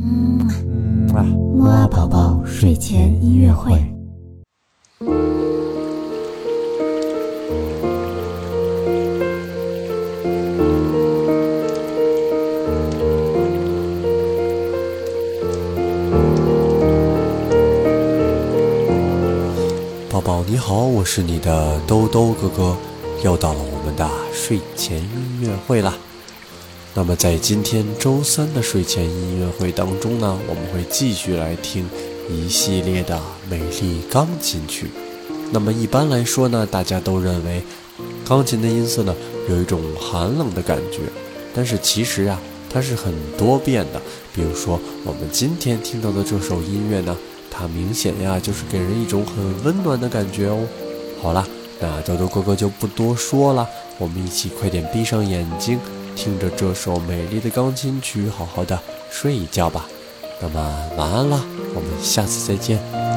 嗯啊，木啊宝宝睡前音乐会。宝宝你好，我是你的兜兜哥哥，又到了我们的睡前音乐会啦。那么在今天周三的睡前音乐会当中呢，我们会继续来听一系列的美丽钢琴曲。那么一般来说呢，大家都认为钢琴的音色呢有一种寒冷的感觉，但是其实啊，它是很多变的。比如说我们今天听到的这首音乐呢。它明显呀，就是给人一种很温暖的感觉哦。好了，那豆豆哥哥就不多说了，我们一起快点闭上眼睛，听着这首美丽的钢琴曲，好好的睡一觉吧。那么晚安了，我们下次再见。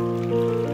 Música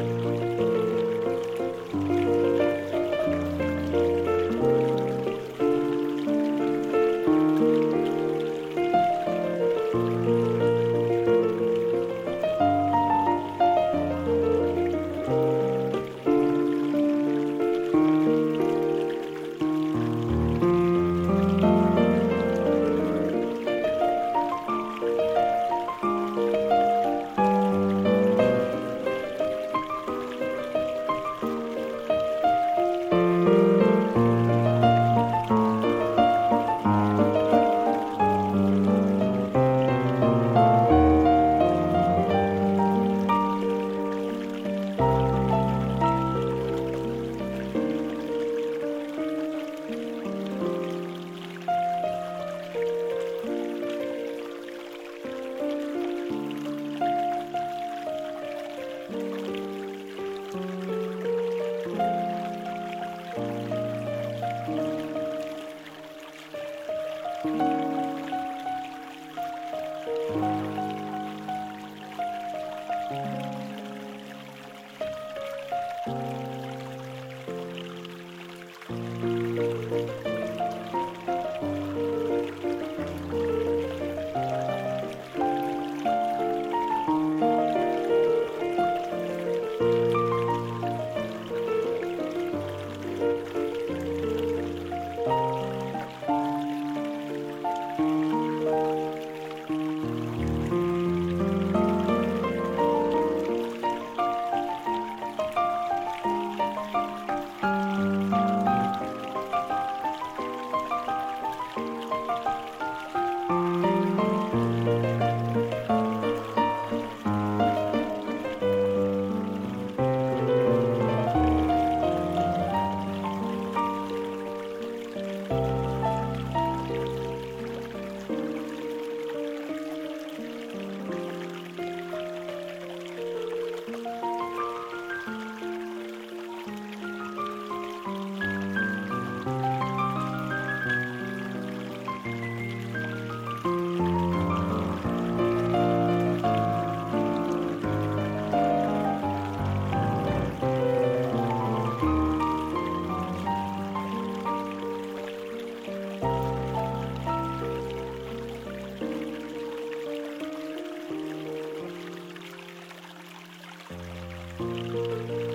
Música